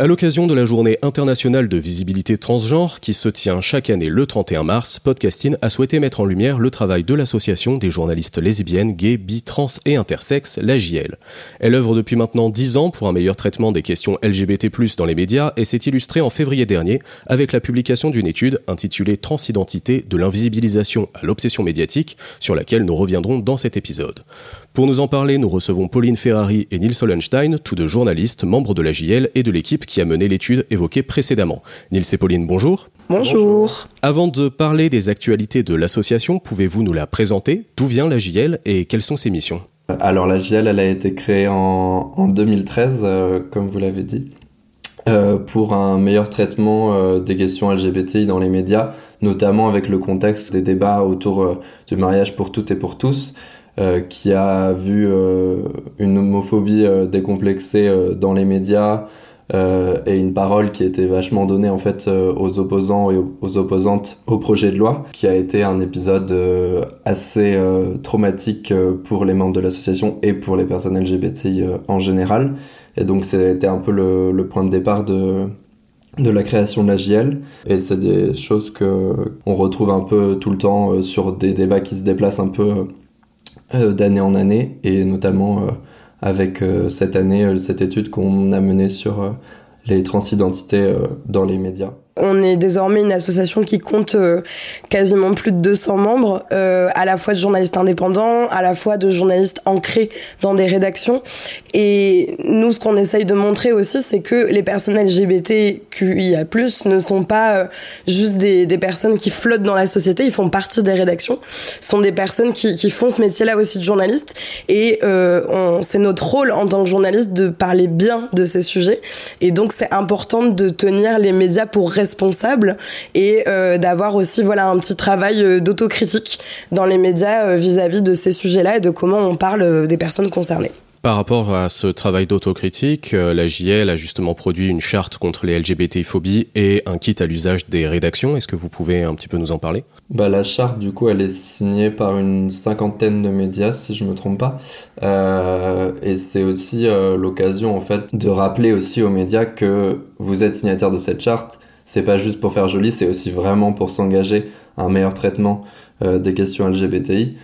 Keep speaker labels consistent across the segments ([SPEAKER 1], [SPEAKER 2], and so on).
[SPEAKER 1] À l'occasion de la journée internationale de visibilité transgenre qui se tient chaque année le 31 mars, Podcasting a souhaité mettre en lumière le travail de l'association des journalistes lesbiennes, gays, bi, trans et intersexes, la JL. Elle œuvre depuis maintenant 10 ans pour un meilleur traitement des questions LGBT+, dans les médias et s'est illustrée en février dernier avec la publication d'une étude intitulée Transidentité de l'invisibilisation à l'obsession médiatique sur laquelle nous reviendrons dans cet épisode. Pour nous en parler, nous recevons Pauline Ferrari et Nils Hollenstein, tous deux journalistes, membres de la JL et de l'équipe qui a mené l'étude évoquée précédemment. Nils et Pauline, bonjour.
[SPEAKER 2] Bonjour.
[SPEAKER 1] Avant de parler des actualités de l'association, pouvez-vous nous la présenter? D'où vient la JL et quelles sont ses missions?
[SPEAKER 2] Alors la JL, elle a été créée en, 2013, euh, comme vous l'avez dit, euh, pour un meilleur traitement euh, des questions LGBTI dans les médias, notamment avec le contexte des débats autour du mariage pour toutes et pour tous. Euh, qui a vu euh, une homophobie euh, décomplexée dans les médias et une parole qui était vachement donnée en fait aux opposants et aux opposantes au projet de loi, qui a été un épisode assez traumatique pour les membres de l'association et pour les personnes LGBTI en général. Et donc c'était un peu le, le, point de départ de, de la création de la JL et c'est des choses que on retrouve un peu tout le temps sur des débats qui se déplacent un peu euh, d'année en année, et notamment euh, avec euh, cette année, cette étude qu'on a menée sur les transidentités dans les médias.
[SPEAKER 3] On est désormais une association qui compte euh, quasiment plus de 200 membres, euh, à la fois de journalistes indépendants, à la fois de journalistes ancrés dans des rédactions. Et nous, ce qu'on essaye de montrer aussi, c'est que les personnes LGBTQIA+, ne sont pas euh, juste des, personnes qui flottent dans la société, ils font partie des rédactions. Sont des personnes qui, qui font ce métier-là aussi de journaliste. Et euh, c'est notre rôle en tant que journaliste de parler bien de ces sujets. Et donc, c'est important de tenir les médias pour responsable et euh, d'avoir aussi voilà un petit travail euh, d'autocritique dans les médias euh, vis-à-vis de ces sujets-là et de comment on parle des personnes concernées.
[SPEAKER 1] Par rapport à ce travail d'autocritique, la JL a justement produit une charte contre les LGBT-phobies et un kit à l'usage des rédactions. Est-ce que vous pouvez un petit peu nous en parler?
[SPEAKER 2] Bah, La charte, du coup, elle est signée par une cinquantaine de médias, si je me trompe pas. Euh, et c'est aussi l'occasion, en fait, de rappeler aussi aux médias que vous êtes signataire de cette charte c'est pas juste pour faire joli, c'est aussi vraiment pour s'engager à un meilleur traitement euh, des questions LGBTI.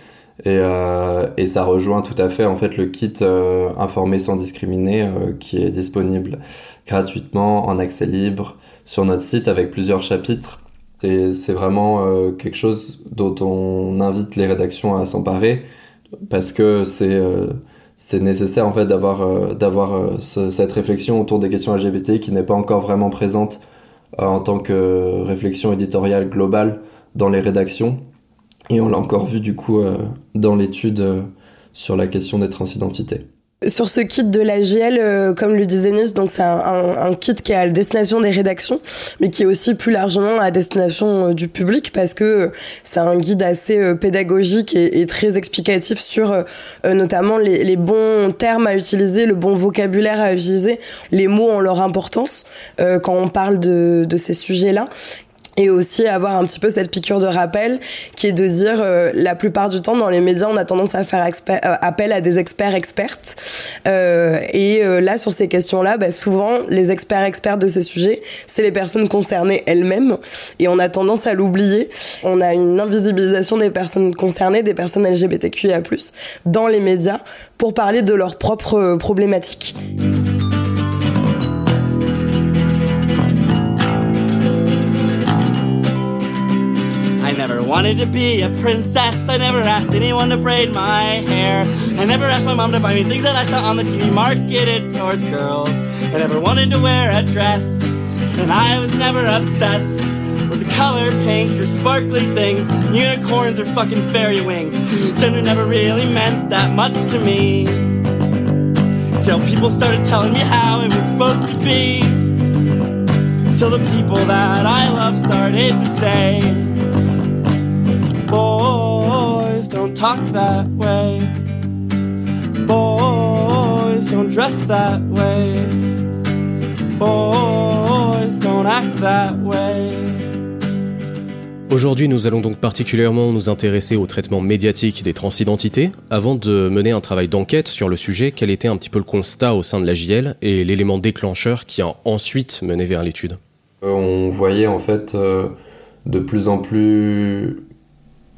[SPEAKER 2] Et, euh, et, ça rejoint tout à fait en fait le kit euh, informé sans discriminer euh, qui est disponible gratuitement en accès libre sur notre site avec plusieurs chapitres. C'est vraiment euh, quelque chose dont on invite les rédactions à s'emparer parce que c'est c'est nécessaire en fait d'avoir d'avoir cette réflexion autour des questions LGBTI qui n'est pas encore vraiment présente euh, en tant que réflexion éditoriale globale dans les rédactions. Et on l'a encore vu du coup euh, dans l'étude euh, sur la question des transidentités.
[SPEAKER 3] Sur ce kit de l'AGL, comme le disait Nice, donc c'est un, kit qui est à destination des rédactions, mais qui est aussi plus largement à destination du public parce que c'est un guide assez pédagogique et, très explicatif sur notamment les, bons termes à utiliser, le bon vocabulaire à utiliser, les mots en leur importance quand on parle de ces sujets-là et aussi avoir un petit peu cette piqûre de rappel qui est de dire euh, la plupart du temps dans les médias on a tendance à faire euh, appel à des experts expertes. Euh, et euh, là sur ces questions là bah, souvent les experts experts de ces sujets c'est les personnes concernées elles-mêmes. Et on a tendance à l'oublier. On a une invisibilisation des personnes concernées des personnes LGBTQIA+ dans les médias pour parler de leurs propres problématiques. Wanted to be a princess. I never asked anyone to braid my hair. I never asked my mom to buy me things that I saw on the TV marketed towards girls. I never wanted to wear a dress. And I was never obsessed with the color pink or sparkly things, unicorns or fucking fairy wings. Gender never really meant that much to me. Till people started telling me how it was supposed to be. Till the people that I love started to say, talk that way. Boys don't dress that way. Boys don't act that way. Aujourd'hui, nous allons donc particulièrement nous intéresser au traitement médiatique des transidentités. Avant de mener un travail d'enquête sur le sujet, quel était un petit peu le constat au sein de la JL et l'élément déclencheur qui a ensuite mené vers l'étude?
[SPEAKER 2] Euh, On voyait en fait euh, de plus en plus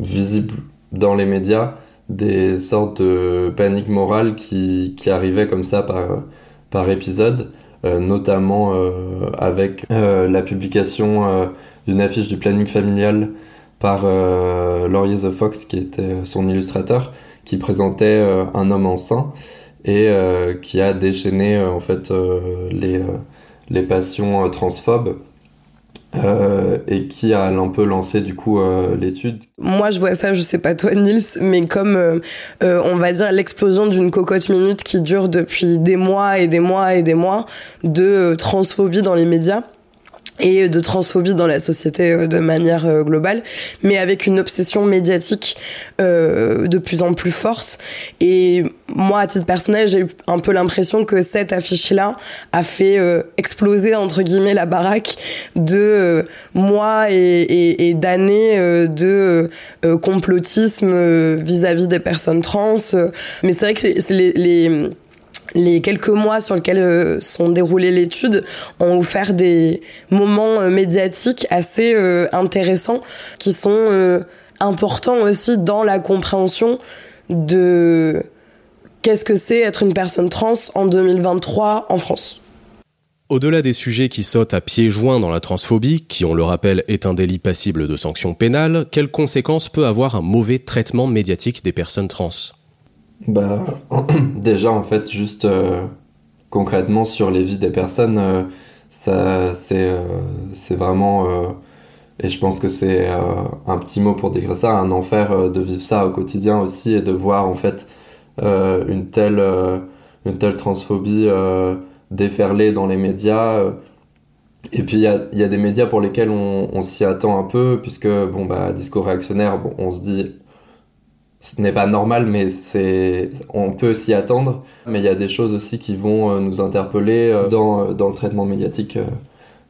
[SPEAKER 2] visible dans les médias des sortes de panique morale qui, qui arrivaient comme ça par, par épisode, euh, notamment euh, avec euh, la publication d'une affiche du planning familial par Laurier The Fox, qui était son illustrateur, qui présentait un homme enceint et qui a déchaîné en fait les, les passions transphobes euh, et qui a un peu lancé du coup euh, l'étude?
[SPEAKER 3] Moi je vois ça, je sais pas toi Nils, mais comme euh, on va dire l'explosion d'une cocotte minute qui dure depuis des mois et des mois et des mois de transphobie dans les médias et de transphobie dans la société euh, de manière euh, globale, mais avec une obsession médiatique euh, de plus en plus forte. Et moi, à titre personnel, j'ai eu un peu l'impression que cette affiche-là a fait euh, exploser entre guillemets la baraque de mois et, et, et d'années de complotisme vis-à-vis des personnes trans. Mais c'est vrai que c'est les, les les quelques mois sur lesquels euh, sont déroulées l'étude ont offert des moments euh, médiatiques assez euh, intéressants qui sont importants aussi dans la compréhension de qu'est-ce que c'est être une personne trans en 2023 en France?
[SPEAKER 1] Au-delà des sujets qui sautent à pieds joints dans la transphobie, qui on le rappelle est un délit passible de sanctions pénales, quelles conséquences peut avoir un mauvais traitement médiatique des personnes trans?
[SPEAKER 2] Bah, déjà, en fait, juste euh, concrètement sur les vies des personnes, euh, ça, c'est, euh, c'est vraiment, et je pense que c'est un petit mot pour décrire ça, un enfer de vivre ça au quotidien aussi et de voir en fait une telle, une telle transphobie déferler dans les médias. Et puis il y a, y a, des médias pour lesquels on, on s'y attend un peu, puisque bon bah discours réactionnaire, bon, on se dit ce n'est pas normal, mais c'est, on peut s'y attendre. Mais il y a des choses aussi qui vont euh, nous interpeller euh, dans, euh, dans le traitement médiatique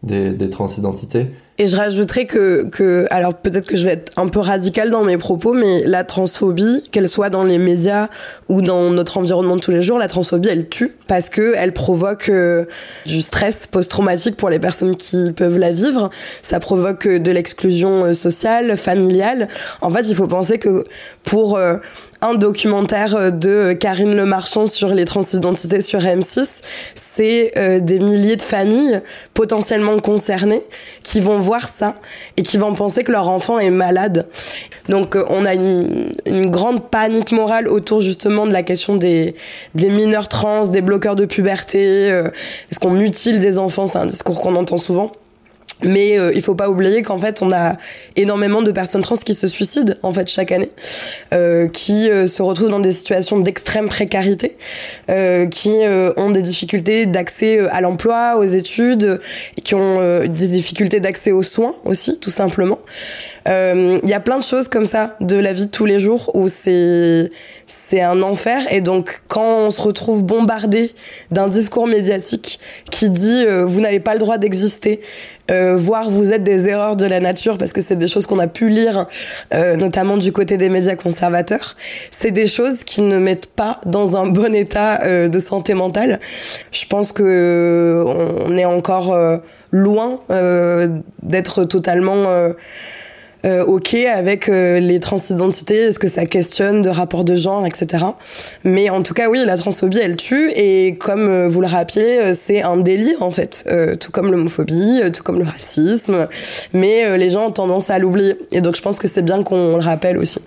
[SPEAKER 2] des, des transidentités.
[SPEAKER 3] Et je rajouterais que, que alors peut-être que je vais être un peu radical dans mes propos, mais la transphobie, qu'elle soit dans les médias ou dans notre environnement de tous les jours, la transphobie, elle tue parce que elle provoque euh, du stress post-traumatique pour les personnes qui peuvent la vivre. Ça provoque de l'exclusion euh, sociale, familiale. En fait, il faut penser que pour euh, un documentaire de Karine Le Marchand sur les transidentités sur M6, c'est euh, des milliers de familles potentiellement concernées qui vont voir ça et qui vont penser que leur enfant est malade. Donc euh, on a une, grande panique morale autour justement de la question des, des mineurs trans, des bloqueurs de puberté. Euh, Est-ce qu'on mutile des enfants? C'est un discours qu'on entend souvent. Mais euh, il faut pas oublier qu'en fait, on a énormément de personnes trans qui se suicident en fait chaque année, euh, qui euh, se retrouvent dans des situations d'extrême précarité, euh, qui euh, ont des difficultés d'accès à l'emploi, aux études, qui ont des difficultés d'accès aux soins aussi, tout simplement. Il y a plein de choses comme ça de la vie de tous les jours où c'est c'est un enfer. Et donc, quand on se retrouve bombardé d'un discours médiatique qui dit euh, vous n'avez pas le droit d'exister, euh, voire vous êtes des erreurs de la nature, parce que c'est des choses qu'on a pu lire, euh, notamment du côté des médias conservateurs, c'est des choses qui ne mettent pas dans un bon état euh, de santé mentale. Je pense que on est encore loin d'être totalement euh, ok avec euh, les transidentités, est-ce que ça questionne de rapport de genre, etc. Mais en tout cas, oui, la transphobie, elle tue, et comme euh, vous le rappelez, c'est un délit en fait, tout comme l'homophobie, tout comme le racisme, mais les gens ont tendance à l'oublier. Et donc je pense que c'est bien qu'on le rappelle aussi.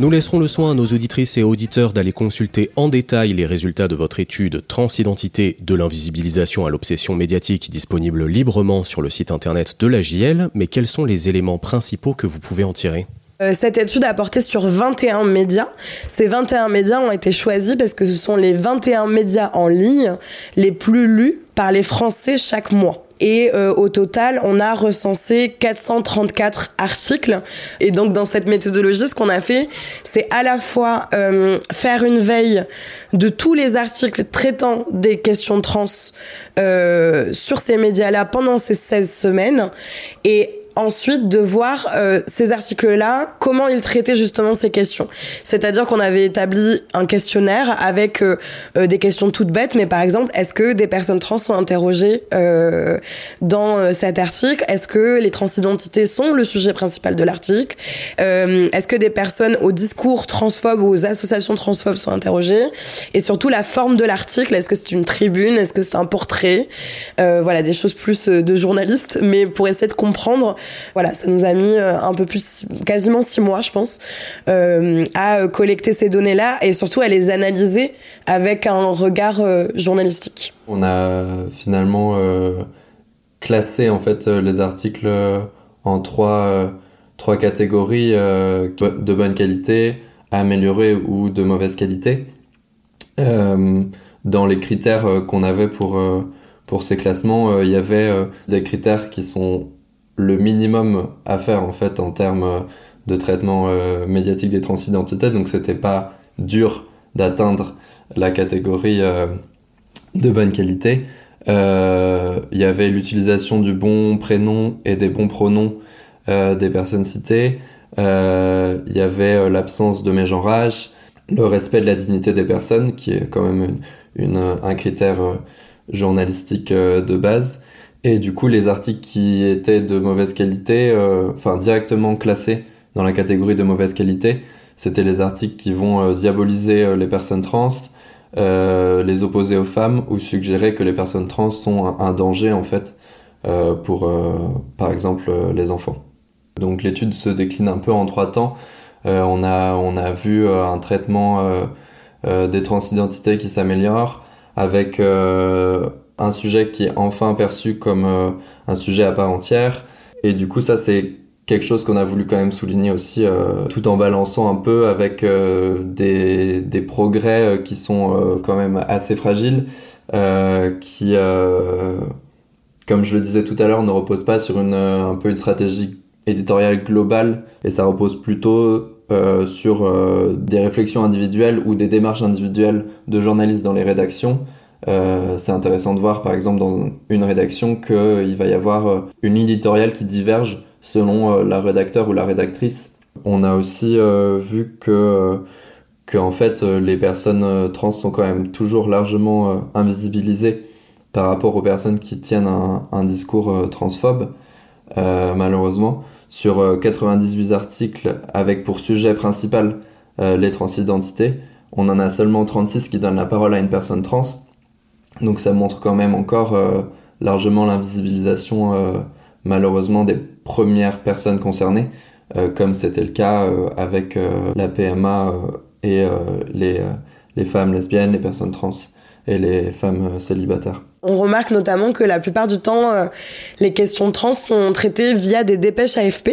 [SPEAKER 1] Nous laisserons le soin à nos auditrices et auditeurs d'aller consulter en détail les résultats de votre étude Transidentité de l'invisibilisation à l'obsession médiatique disponible librement sur le site internet de la JL, mais quels sont les éléments principaux que vous pouvez en tirer?
[SPEAKER 3] Cette étude a porté sur 21 médias. Ces 21 médias ont été choisis parce que ce sont les 21 médias en ligne les plus lus par les Français chaque mois. Et euh, au total, on a recensé 434 articles. Et donc dans cette méthodologie, ce qu'on a fait, c'est à la fois euh, faire une veille de tous les articles traitant des questions trans euh, sur ces médias-là pendant ces 16 semaines et ensuite de voir euh, ces articles-là, comment ils traitaient justement ces questions. C'est-à-dire qu'on avait établi un questionnaire avec euh, euh, des questions toutes bêtes, mais par exemple, est-ce que des personnes trans sont interrogées dans cet article? Est-ce que les transidentités sont le sujet principal de l'article? Est-ce que des personnes au discours transphobe ou aux associations transphobes sont interrogées? Et surtout la forme de l'article, est-ce que c'est une tribune? Est-ce que c'est un portrait? Voilà, des choses plus de journalistes, mais pour essayer de comprendre voilà, ça nous a mis euh, un peu plus, quasiment six mois, je pense, euh, à collecter ces données-là et surtout à les analyser avec un regard euh, journalistique.
[SPEAKER 2] On a finalement classé en fait les articles en trois, trois catégories de bonne qualité, améliorée ou de mauvaise qualité. dans les critères qu'on avait pour, pour ces classements, il y avait des critères qui sont le minimum à faire en fait en termes de traitement euh, médiatique des transidentités, donc c'était pas dur d'atteindre la catégorie euh, de bonne qualité. Euh, il y avait l'utilisation du bon prénom et des bons pronoms des personnes citées. Il y avait l'absence de mégenrage, le respect de la dignité des personnes, qui est quand même un critère journalistique de base. Et du coup, les articles qui étaient de mauvaise qualité, euh, enfin directement classés dans la catégorie de mauvaise qualité, c'était les articles qui vont euh, diaboliser euh, les personnes trans, les opposer aux femmes ou suggérer que les personnes trans sont un, danger en fait pour, par exemple, les enfants. Donc l'étude se décline un peu en trois temps. on a on a vu un traitement des transidentités qui s'améliore avec un sujet qui est enfin perçu comme euh, un sujet à part entière. Et du coup, ça, c'est quelque chose qu'on a voulu quand même souligner aussi, euh, tout en balançant un peu avec euh, des, des, progrès qui sont quand même assez fragiles, qui, comme je le disais tout à l'heure, ne reposent pas sur une, un peu une stratégie éditoriale globale, et ça repose plutôt sur des réflexions individuelles ou des démarches individuelles de journalistes dans les rédactions, euh, c'est intéressant de voir par exemple dans une rédaction qu'il va y avoir euh, une éditoriale qui diverge selon euh, la rédacteur ou la rédactrice. On a aussi vu que, que en fait les personnes trans sont quand même toujours largement invisibilisées par rapport aux personnes qui tiennent un, un discours transphobe, malheureusement. sur 98 articles avec pour sujet principal les transidentités, on en a seulement 36 qui donnent la parole à une personne trans. Donc ça montre quand même encore largement l'invisibilisation malheureusement des premières personnes concernées, comme c'était le cas avec la PMA et les, les femmes lesbiennes, les personnes trans et les femmes célibataires.
[SPEAKER 3] On remarque notamment que la plupart du temps, euh, les questions trans sont traitées via des dépêches AFP.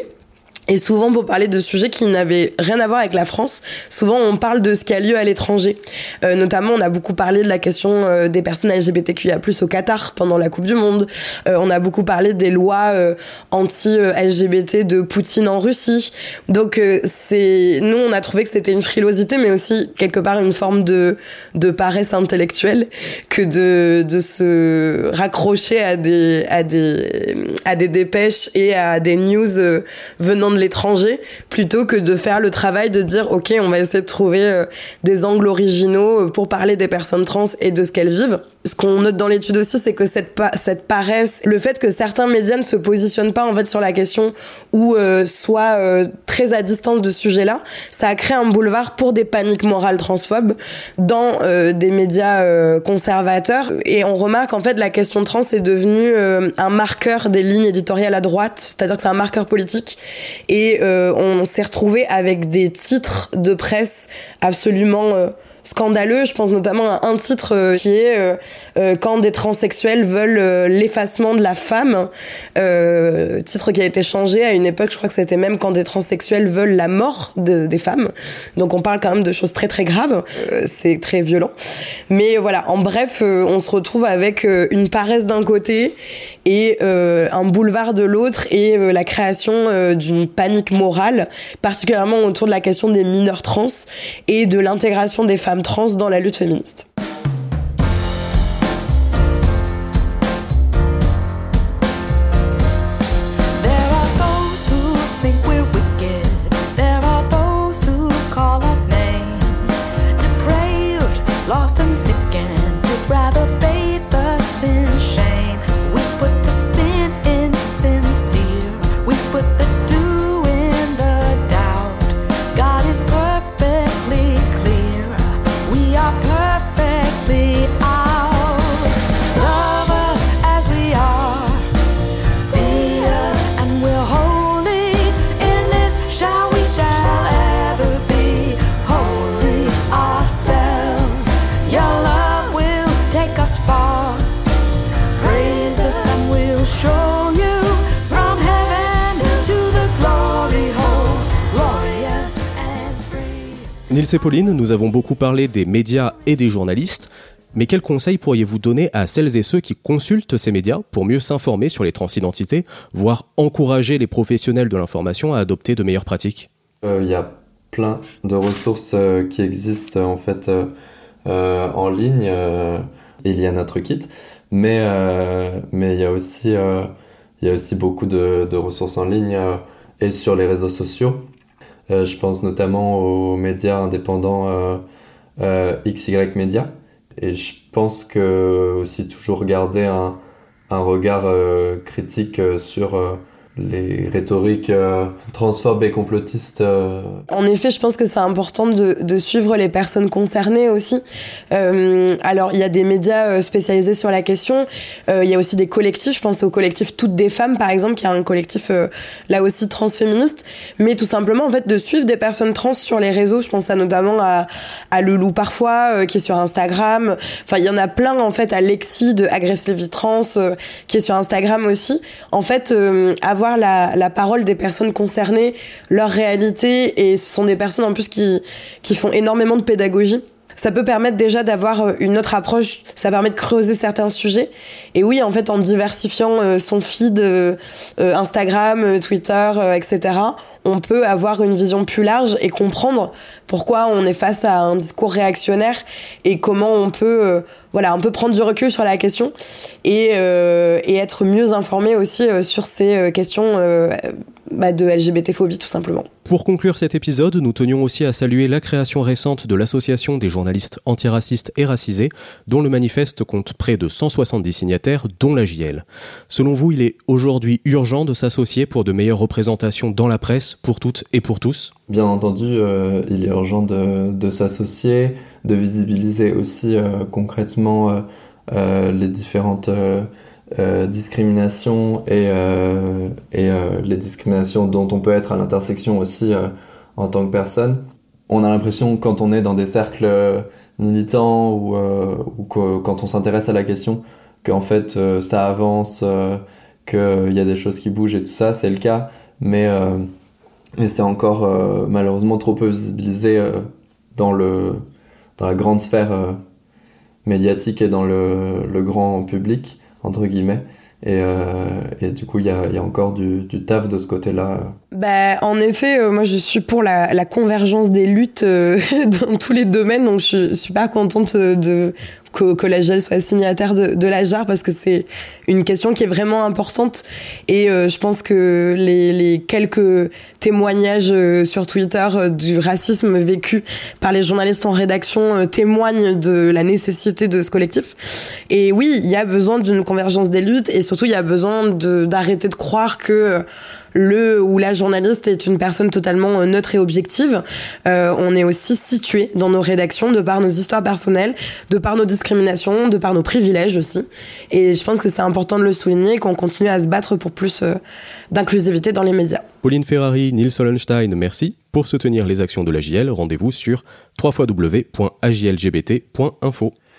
[SPEAKER 3] Et souvent, pour parler de sujets qui n'avaient rien à voir avec la France, souvent on parle de ce qui a lieu à l'étranger. Euh, notamment, on a beaucoup parlé de la question euh, des personnes LGBTQIA+ au Qatar pendant la Coupe du Monde. Euh, on a beaucoup parlé des lois euh, anti-LGBT de Poutine en Russie. Donc, c'est nous, on a trouvé que c'était une frilosité, mais aussi quelque part une forme de de paresse intellectuelle que de de se raccrocher à des à des à des dépêches et à des news venant de l'étranger plutôt que de faire le travail de dire ok on va essayer de trouver euh, des angles originaux euh, pour parler des personnes trans et de ce qu'elles vivent ce qu'on note dans l'étude aussi, c'est que cette, paresse, le fait que certains médias ne se positionnent pas en fait sur la question ou euh, soient euh, très à distance de ce sujet-là, ça a créé un boulevard pour des paniques morales transphobes dans euh, des médias conservateurs. Et on remarque en fait la question trans est devenue un marqueur des lignes éditoriales à droite, c'est-à-dire que c'est un marqueur politique. Et on s'est retrouvé avec des titres de presse absolument scandaleux. Je pense notamment à un titre euh, qui est euh, euh, quand des transsexuels veulent l'effacement de la femme. titre qui a été changé à une époque, je crois que c'était même quand des transsexuels veulent la mort des femmes. Donc on parle quand même de choses très très graves. C'est très violent. Mais voilà, en bref, on se retrouve avec une paresse d'un côté et un boulevard de l'autre et la création d'une panique morale, particulièrement autour de la question des mineurs trans et de l'intégration des femmes trans dans la lutte féministe.
[SPEAKER 1] Et Pauline, nous avons beaucoup parlé des médias et des journalistes, mais quels conseils pourriez-vous donner à celles et ceux qui consultent ces médias pour mieux s'informer sur les transidentités, voire encourager les professionnels de l'information à adopter de meilleures pratiques?
[SPEAKER 2] Euh, Il y a plein de ressources euh, qui existent en fait euh, en ligne. il y a notre kit, mais mais il y a aussi il y a aussi beaucoup de ressources en ligne et sur les réseaux sociaux. Euh, je pense notamment aux médias indépendants euh, euh, XY Media. Et je pense que aussi toujours garder un, un regard critique sur les rhétoriques euh, transphobes et complotistes. Euh.
[SPEAKER 3] En effet, je pense que c'est important de, suivre les personnes concernées aussi. Euh, alors, il y a des médias euh, spécialisés sur la question. Il y a aussi des collectifs. Je pense au collectif Toutes des femmes, par exemple, qui est un collectif là aussi transféministe. Mais tout simplement, en fait, de suivre des personnes trans sur les réseaux. Je pense à notamment à, à Loulou parfois, qui est sur Instagram. Enfin, il y en a plein en fait à Lexi de Aggressive Trans, qui est sur Instagram aussi. En fait, avoir la, parole des personnes concernées, leur réalité, et ce sont des personnes en plus qui, qui font énormément de pédagogie ça peut permettre déjà d'avoir euh, une autre approche, ça permet de creuser certains sujets. Et oui, en fait, en diversifiant euh, son feed euh, Instagram, Twitter, etc., on peut avoir une vision plus large et comprendre pourquoi on est face à un discours réactionnaire et comment on peut voilà un peu prendre du recul sur la question et, et être mieux informé aussi sur ces questions bah, de LGBT-phobie tout simplement.
[SPEAKER 1] Pour conclure cet épisode, nous tenions aussi à saluer la création récente de l'association des journalistes antiracistes et racisés, dont le manifeste compte près de 170 signataires, dont la JL. Selon vous, il est aujourd'hui urgent de s'associer pour de meilleures représentations dans la presse pour toutes et pour tous?
[SPEAKER 2] Bien entendu, euh, il est urgent de, de s'associer, de visibiliser aussi euh, concrètement euh, les différentes euh, discrimination et, euh, et euh, les discriminations dont on peut être à l'intersection aussi en tant que personne. On a l'impression quand on est dans des cercles militants ou, quand on s'intéresse à la question qu'en fait ça avance, qu'il y a des choses qui bougent et tout ça, c'est le cas, mais, mais c'est encore malheureusement trop peu visibilisé dans, le, dans la grande sphère médiatique et dans le grand public entre guillemets. Et, euh, et, du coup, il y a, y a, encore du, taf de ce côté-là.
[SPEAKER 3] Bah, en effet, euh, moi, je suis pour la, convergence des luttes euh, dans tous les domaines, donc je, suis pas contente de que, que la GEL soit signataire de, de la JAR parce que c'est une question qui est vraiment importante. Et euh, je pense que les, les quelques témoignages euh, sur Twitter euh, du racisme vécu par les journalistes en rédaction témoignent de la nécessité de ce collectif. Et oui il y a besoin d'une convergence des luttes et surtout il y a besoin d'arrêter de croire que le ou la journaliste est une personne totalement euh, neutre et objective. Euh, on est aussi situé dans nos rédactions de par nos histoires personnelles, de par nos discriminations, de par nos privilèges aussi. Et je pense que c'est important de le souligner qu'on continue à se battre pour plus euh, d'inclusivité dans les médias.
[SPEAKER 1] Pauline Ferrari, Nils Solenstein, merci. Pour soutenir les actions de l'AJL, rendez-vous sur www.ajlgbt.info.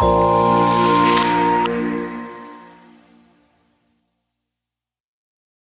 [SPEAKER 4] Thank you.